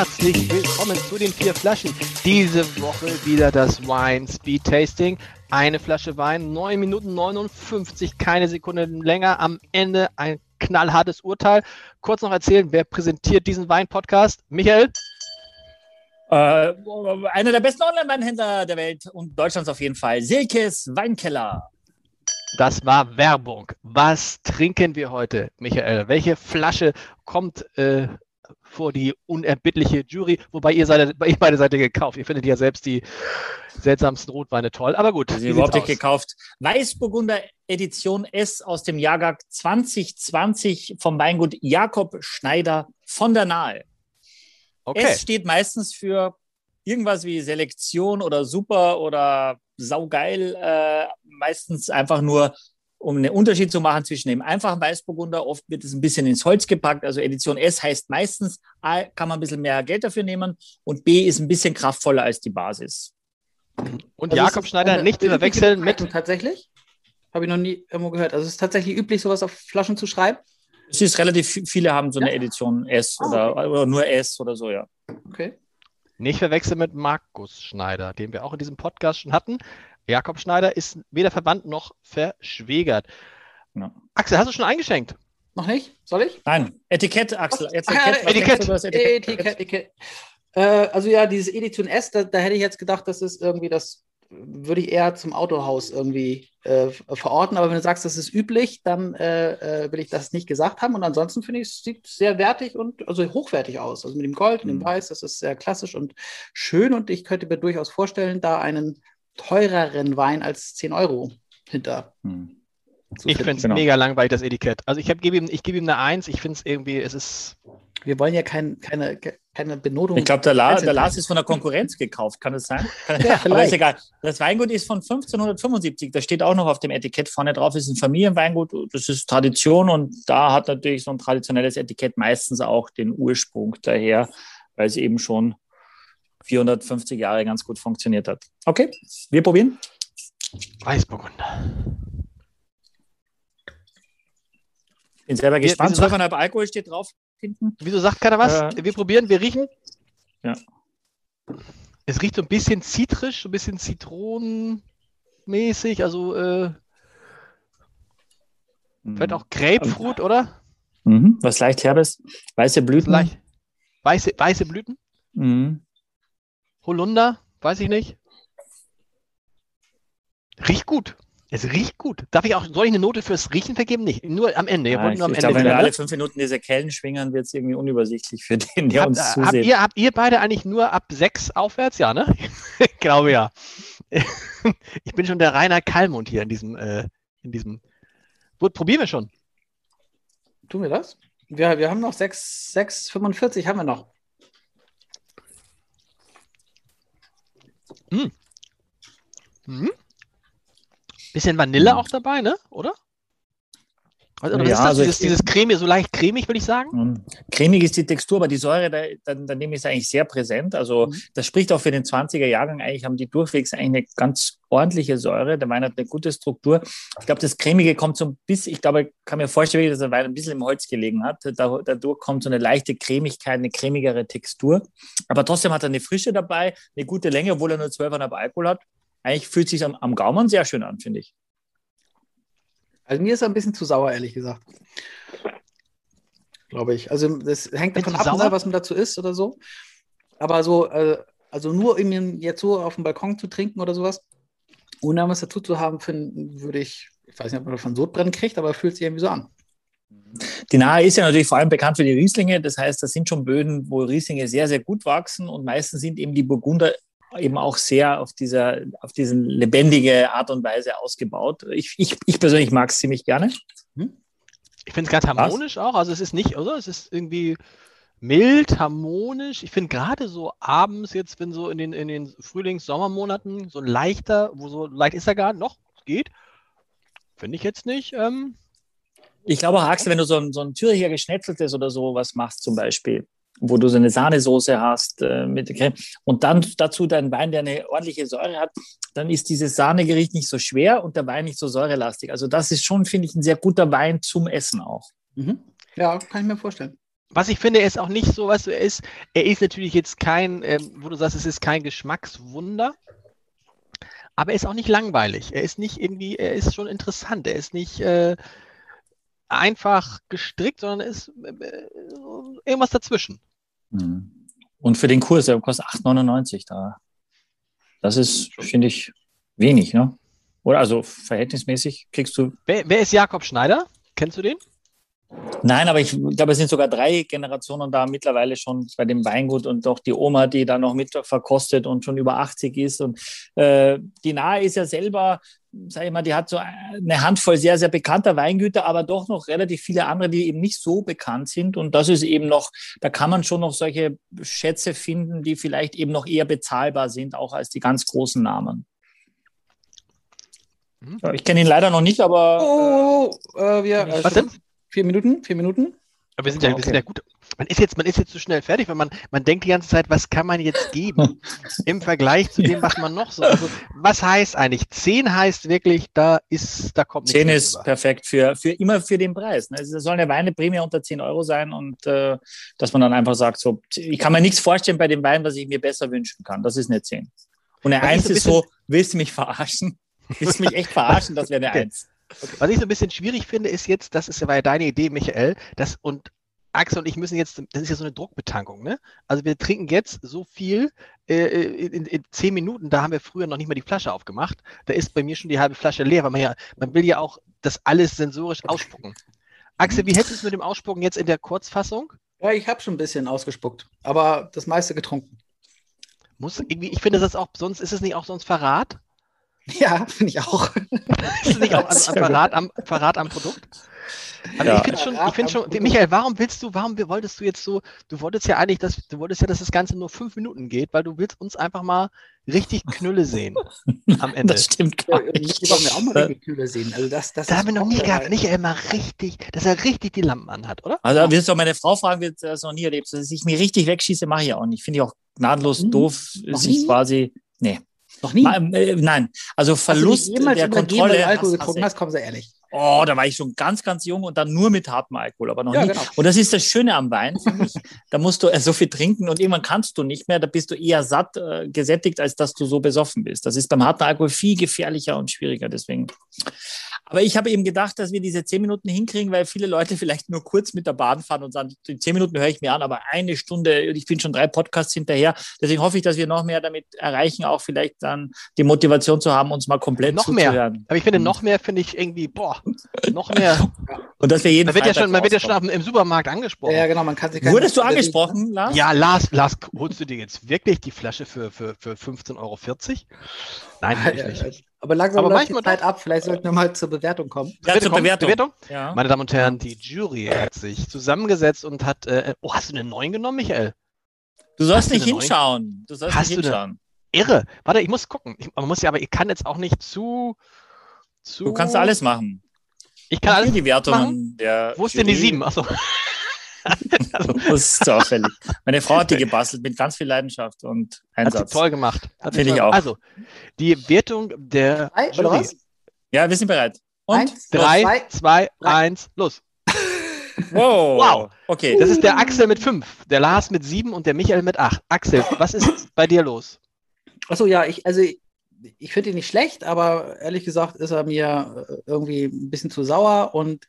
herzlich willkommen zu den vier Flaschen. Diese Woche wieder das Wine Speed Tasting. Eine Flasche Wein, 9 Minuten 59, keine Sekunde länger. Am Ende ein knallhartes Urteil. Kurz noch erzählen, wer präsentiert diesen Wein-Podcast? Michael? Äh, einer der besten Online-Weinhändler der Welt und Deutschlands auf jeden Fall. Silkes Weinkeller. Das war Werbung. Was trinken wir heute, Michael? Welche Flasche kommt äh, vor die unerbittliche Jury? Wobei ihr, seid, ihr beide seid ihr gekauft. Ihr findet ja selbst die seltsamsten Rotweine toll. Aber gut. Sie überhaupt nicht gekauft. Weißburgunder Edition S aus dem Jahrgang 2020 vom Weingut Jakob Schneider von der Nahe. Okay. S steht meistens für irgendwas wie Selektion oder super oder saugeil. Äh, meistens einfach nur, um einen Unterschied zu machen zwischen dem einfachen Weißburgunder. Oft wird es ein bisschen ins Holz gepackt. Also Edition S heißt meistens, A, kann man ein bisschen mehr Geld dafür nehmen und B ist ein bisschen kraftvoller als die Basis. Und also Jakob Schneider nicht zu verwechseln mit. Tatsächlich? Habe ich noch nie irgendwo gehört. Also es ist tatsächlich üblich, sowas auf Flaschen zu schreiben? Es ist relativ, viele haben so eine Edition S oder, okay. oder nur S oder so, ja. Okay. Nicht verwechseln mit Markus Schneider, den wir auch in diesem Podcast schon hatten. Jakob Schneider ist weder verwandt noch verschwägert. Ja. Axel, hast du schon eingeschenkt? Noch nicht? Soll ich? Nein. Etikett, Axel. Etikett. Ah, Etikett. Etikett. Etikett. Etikett. Äh, also ja, dieses Edition S, da, da, hätte ich jetzt gedacht, das ist irgendwie das, würde ich eher zum Autohaus irgendwie äh, verorten. Aber wenn du sagst, das ist üblich, dann äh, äh will ich das nicht gesagt haben. Und ansonsten finde ich, es sieht sehr wertig und also hochwertig aus. Also mit dem Gold und dem mhm. Weiß, das ist sehr klassisch und schön. Und ich könnte mir durchaus vorstellen, da einen teureren Wein als 10 Euro hinter. Hm. Ich finde es genau. mega langweilig, das Etikett. Also ich gebe ihm, gebe ihm eine Eins. Ich finde es irgendwie, es ist. Wir wollen ja kein, keine, keine Benotung. Ich glaube, der, La, der Lars ist von der Konkurrenz gekauft, kann es sein? ja, Aber ist egal. Das Weingut ist von 1575. Da steht auch noch auf dem Etikett vorne drauf, es ist ein Familienweingut. Das ist Tradition und da hat natürlich so ein traditionelles Etikett meistens auch den Ursprung daher, weil es eben schon 450 Jahre ganz gut funktioniert hat. Okay, wir probieren. Weißburgunder. Bin selber gespannt. 12,5 Alkohol steht drauf hinten. Wieso sagt keiner was? Äh, wir probieren, wir riechen. Ja. Es riecht so ein bisschen zitrisch, so ein bisschen zitronenmäßig, also äh, mhm. vielleicht auch Grapefruit, mhm. oder? Mhm. Was leicht herbes. Weiße Blüten. Leicht. Weiße, weiße Blüten? Mhm. Holunder, weiß ich nicht. Riecht gut. Es riecht gut. Darf ich auch, soll ich eine Note fürs Riechen vergeben? Nicht. Nur am Ende. Ja, ich, am ich Ende glaube, wenn wir alle fünf Minuten diese Kellen schwingern, wird es irgendwie unübersichtlich für den, der habt, uns zusieht. Habt ihr, habt ihr beide eigentlich nur ab sechs aufwärts? Ja, ne? ich glaube ja. ich bin schon der Rainer Kalmund hier in diesem, äh, in diesem. Gut, probieren wir schon. Tun wir das? Wir, wir haben noch 6,45 haben wir noch. Hm. Hm. Bisschen Vanille hm. auch dabei, ne? Oder? Also, ja, ist das? Also dieses, dieses Creme, so leicht cremig, würde ich sagen? Hm. Cremig ist die Textur, aber die Säure, da, da, da nehme ich es eigentlich sehr präsent. Also mhm. das spricht auch für den 20er Jahrgang. Eigentlich haben die durchwegs eigentlich eine ganz ordentliche Säure. Der Wein hat eine gute Struktur. Ich glaube, das Cremige kommt so ein bisschen, ich glaube, ich kann mir vorstellen, dass der Wein ein bisschen im Holz gelegen hat. Da, dadurch kommt so eine leichte Cremigkeit, eine cremigere Textur. Aber trotzdem hat er eine Frische dabei, eine gute Länge, obwohl er nur 12,5 Alkohol hat. Eigentlich fühlt es sich am, am Gaumen sehr schön an, finde ich. Also mir ist er ein bisschen zu sauer, ehrlich gesagt. Glaube ich. Also das hängt davon ab, sauer? was man dazu isst oder so. Aber so, äh, also nur ihn jetzt so auf dem Balkon zu trinken oder sowas, ohne was dazu zu haben, finden, würde ich, ich weiß nicht, ob man davon Sodbrennen kriegt, aber fühlt sich irgendwie so an. Die Nahe ist ja natürlich vor allem bekannt für die Rieslinge. Das heißt, das sind schon Böden, wo Rieslinge sehr, sehr gut wachsen und meistens sind eben die Burgunder eben auch sehr auf dieser, auf diese lebendige Art und Weise ausgebaut. Ich, ich, ich persönlich mag es ziemlich gerne. Hm? Ich finde es ganz harmonisch Was? auch. Also es ist nicht, oder? Es ist irgendwie mild, harmonisch. Ich finde gerade so abends jetzt, wenn so in den, in den Frühlings-, Sommermonaten so ein leichter, wo so leicht ist er gar noch, geht, finde ich jetzt nicht. Ähm, ich glaube auch, Axel, wenn du so ein, so ein Züricher Geschnetzeltes oder so was machst zum Beispiel, wo du so eine Sahnesoße hast äh, mit Creme und dann dazu dein Wein, der eine ordentliche Säure hat, dann ist dieses Sahnegericht nicht so schwer und der Wein nicht so säurelastig. Also das ist schon, finde ich, ein sehr guter Wein zum Essen auch. Mhm. Ja, kann ich mir vorstellen. was ich finde, er ist auch nicht so, was er ist. Er ist natürlich jetzt kein, ähm, wo du sagst, es ist kein Geschmackswunder, aber er ist auch nicht langweilig. Er ist nicht irgendwie, er ist schon interessant. Er ist nicht äh, einfach gestrickt, sondern er ist äh, irgendwas dazwischen. Mhm. Und für den Kurs, der kostet 8,99 da. Das ist, finde ich, wenig, ne? Oder also verhältnismäßig kriegst du. Wer, wer ist Jakob Schneider? Kennst du den? Nein, aber ich glaube, es sind sogar drei Generationen da mittlerweile schon bei dem Weingut und auch die Oma, die da noch mit verkostet und schon über 80 ist. Und äh, die Nahe ist ja selber, sag ich mal, die hat so eine Handvoll sehr, sehr bekannter Weingüter, aber doch noch relativ viele andere, die eben nicht so bekannt sind. Und das ist eben noch, da kann man schon noch solche Schätze finden, die vielleicht eben noch eher bezahlbar sind, auch als die ganz großen Namen. Hm? Ich kenne ihn leider noch nicht, aber. Oh, äh, wir, äh, was denn? Vier Minuten? Vier Minuten? Aber wir sind, ja, okay. wir sind ja gut. Man ist jetzt, man ist jetzt zu so schnell fertig, weil man, man denkt die ganze Zeit, was kann man jetzt geben im Vergleich zu dem, was man noch so. Also, was heißt eigentlich? Zehn heißt wirklich, da ist, da kommt nichts. Zehn ist rüber. perfekt für, für immer für den Preis. Ne? Also, es soll eine Weineprämie unter 10 Euro sein und äh, dass man dann einfach sagt, so, ich kann mir nichts vorstellen bei dem Wein, was ich mir besser wünschen kann. Das ist eine 10. Und eine 1 ist so, willst du mich verarschen? Willst du mich echt verarschen? Das wäre eine okay. 1. Okay. Was ich so ein bisschen schwierig finde, ist jetzt, das ist, war ja deine Idee, Michael, das und Axel und ich müssen jetzt, das ist ja so eine Druckbetankung, ne? Also wir trinken jetzt so viel äh, in, in, zehn Minuten, da haben wir früher noch nicht mal die Flasche aufgemacht. Da ist bei mir schon die halbe Flasche leer, weil man ja, man will ja auch das alles sensorisch ausspucken. Axel, wie hättest du es mit dem Ausspucken jetzt in der Kurzfassung? Ja, ich habe schon ein bisschen ausgespuckt, aber das meiste getrunken. Muss irgendwie, ich finde das auch, sonst ist es nicht auch sonst Verrat? Ja, finde ich auch. ist nicht auch also Verrat, am, Verrat am Produkt? Aber ja. ich finde schon, ich finde schon, Michael, warum willst du, warum wolltest du jetzt so, du wolltest ja eigentlich, dass, du wolltest ja, dass das Ganze nur fünf Minuten geht, weil du willst uns einfach mal richtig Knülle sehen am Ende. Das stimmt gar nicht. Ich wollte mir auch mal richtig Knülle sehen. Also das, das da haben wir noch nie gehabt, Michael mal richtig, dass er richtig die Lampen anhat, oder? Also, wirst du meine Frau fragen, wird das noch nie erlebt. Dass ich mir richtig wegschieße, mache ich auch nicht. Finde ich auch gnadenlos hm. doof, sich quasi, nee. Noch nie? Mal, äh, nein, also Verlust hast du der Kontrolle. Wenn du Alkohol getrunken hast, kommen Sie ehrlich. Oh, da war ich schon ganz, ganz jung und dann nur mit hartem Alkohol, aber noch ja, nie. Genau. Und das ist das Schöne am Wein, finde ich. Da musst du äh, so viel trinken und irgendwann kannst du nicht mehr. Da bist du eher satt, äh, gesättigt, als dass du so besoffen bist. Das ist beim harten Alkohol viel gefährlicher und schwieriger. Deswegen aber ich habe eben gedacht, dass wir diese zehn Minuten hinkriegen, weil viele Leute vielleicht nur kurz mit der Bahn fahren und sagen, die zehn Minuten höre ich mir an, aber eine Stunde, ich bin schon drei Podcasts hinterher. Deswegen hoffe ich, dass wir noch mehr damit erreichen, auch vielleicht dann die Motivation zu haben, uns mal komplett noch mehr. Aber ich finde, noch mehr finde ich irgendwie, boah, noch mehr. und dass wir jeden man wird ja schon, man wird ja schon im Supermarkt angesprochen. Ja, genau, man kann sich Wurdest du angesprochen, Lars? Ja, Lars, Lars, holst du dir jetzt wirklich die Flasche für, für, für 15,40 Euro? Nein, natürlich nicht. Aber langsam aber läuft die Zeit ab. Vielleicht sollten wir mal zur Bewertung kommen. Ja, zur Bewertung. Bewertung? Ja. Meine Damen und Herren, die Jury hat sich zusammengesetzt und hat. Äh, oh, hast du eine 9 genommen, Michael? Du sollst nicht hinschauen. Du sollst hast nicht hinschauen. Irre. Warte, ich muss gucken. Ich, man muss ja, aber ich kann jetzt auch nicht zu. zu du kannst alles machen. Ich kann alles die Wertungen der. Wo ist Jury. denn die 7? Achso. Das ist auffällig. Meine Frau hat die gebastelt mit ganz viel Leidenschaft und Einsatz. Hat sie toll gemacht. Finde ich auch. Also, die Wertung der Drei, Jury. was? Ja, wir sind bereit. Und? Eins, drei, zwei, eins, los. Wow. wow. Okay. Das ist der Axel mit fünf, der Lars mit sieben und der Michael mit acht. Axel, was ist bei dir los? Achso, ja, ich, also ich finde ihn nicht schlecht, aber ehrlich gesagt ist er mir äh, irgendwie ein bisschen zu sauer und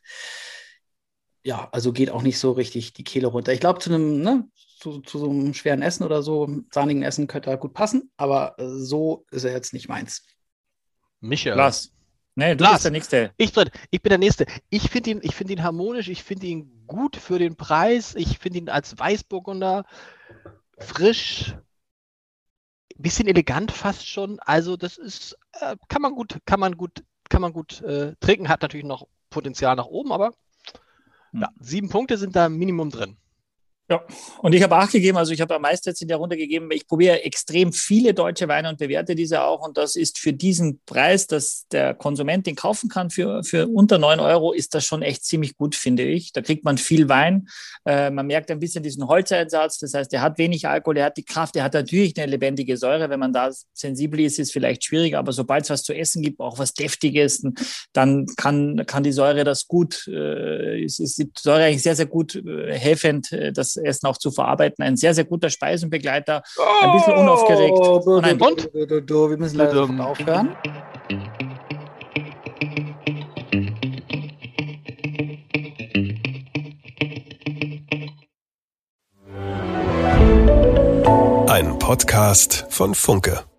ja, also geht auch nicht so richtig die Kehle runter. Ich glaube, zu einem, ne, zu, zu, so einem schweren Essen oder so, sahnigen Essen könnte er gut passen, aber äh, so ist er jetzt nicht meins. Michael. Lars. Nee, du Lars. bist der Nächste. Ich, ich bin der Nächste. Ich finde ihn, find ihn harmonisch, ich finde ihn gut für den Preis, ich finde ihn als Weißburgunder frisch, bisschen elegant fast schon. Also das ist, äh, kann man gut, kann man gut, kann man gut äh, trinken, hat natürlich noch Potenzial nach oben, aber ja, sieben Punkte sind da Minimum drin. Ja, und ich habe acht gegeben, also ich habe am meisten jetzt in der Runde gegeben. Ich probiere extrem viele deutsche Weine und bewerte diese auch. Und das ist für diesen Preis, dass der Konsument den kaufen kann, für, für unter neun Euro, ist das schon echt ziemlich gut, finde ich. Da kriegt man viel Wein. Äh, man merkt ein bisschen diesen Holzeinsatz. Das heißt, er hat wenig Alkohol, er hat die Kraft, er hat natürlich eine lebendige Säure. Wenn man da sensibel ist, ist es vielleicht schwierig. Aber sobald es was zu essen gibt, auch was Deftiges, dann kann, kann die Säure das gut, äh, ist, ist die Säure eigentlich sehr, sehr gut äh, helfend, äh, das Essen auch zu verarbeiten. Ein sehr, sehr guter Speisenbegleiter. Ein bisschen unaufgeregt. Oh, nein, und? Wir müssen leider aufhören. Ein Podcast von Funke.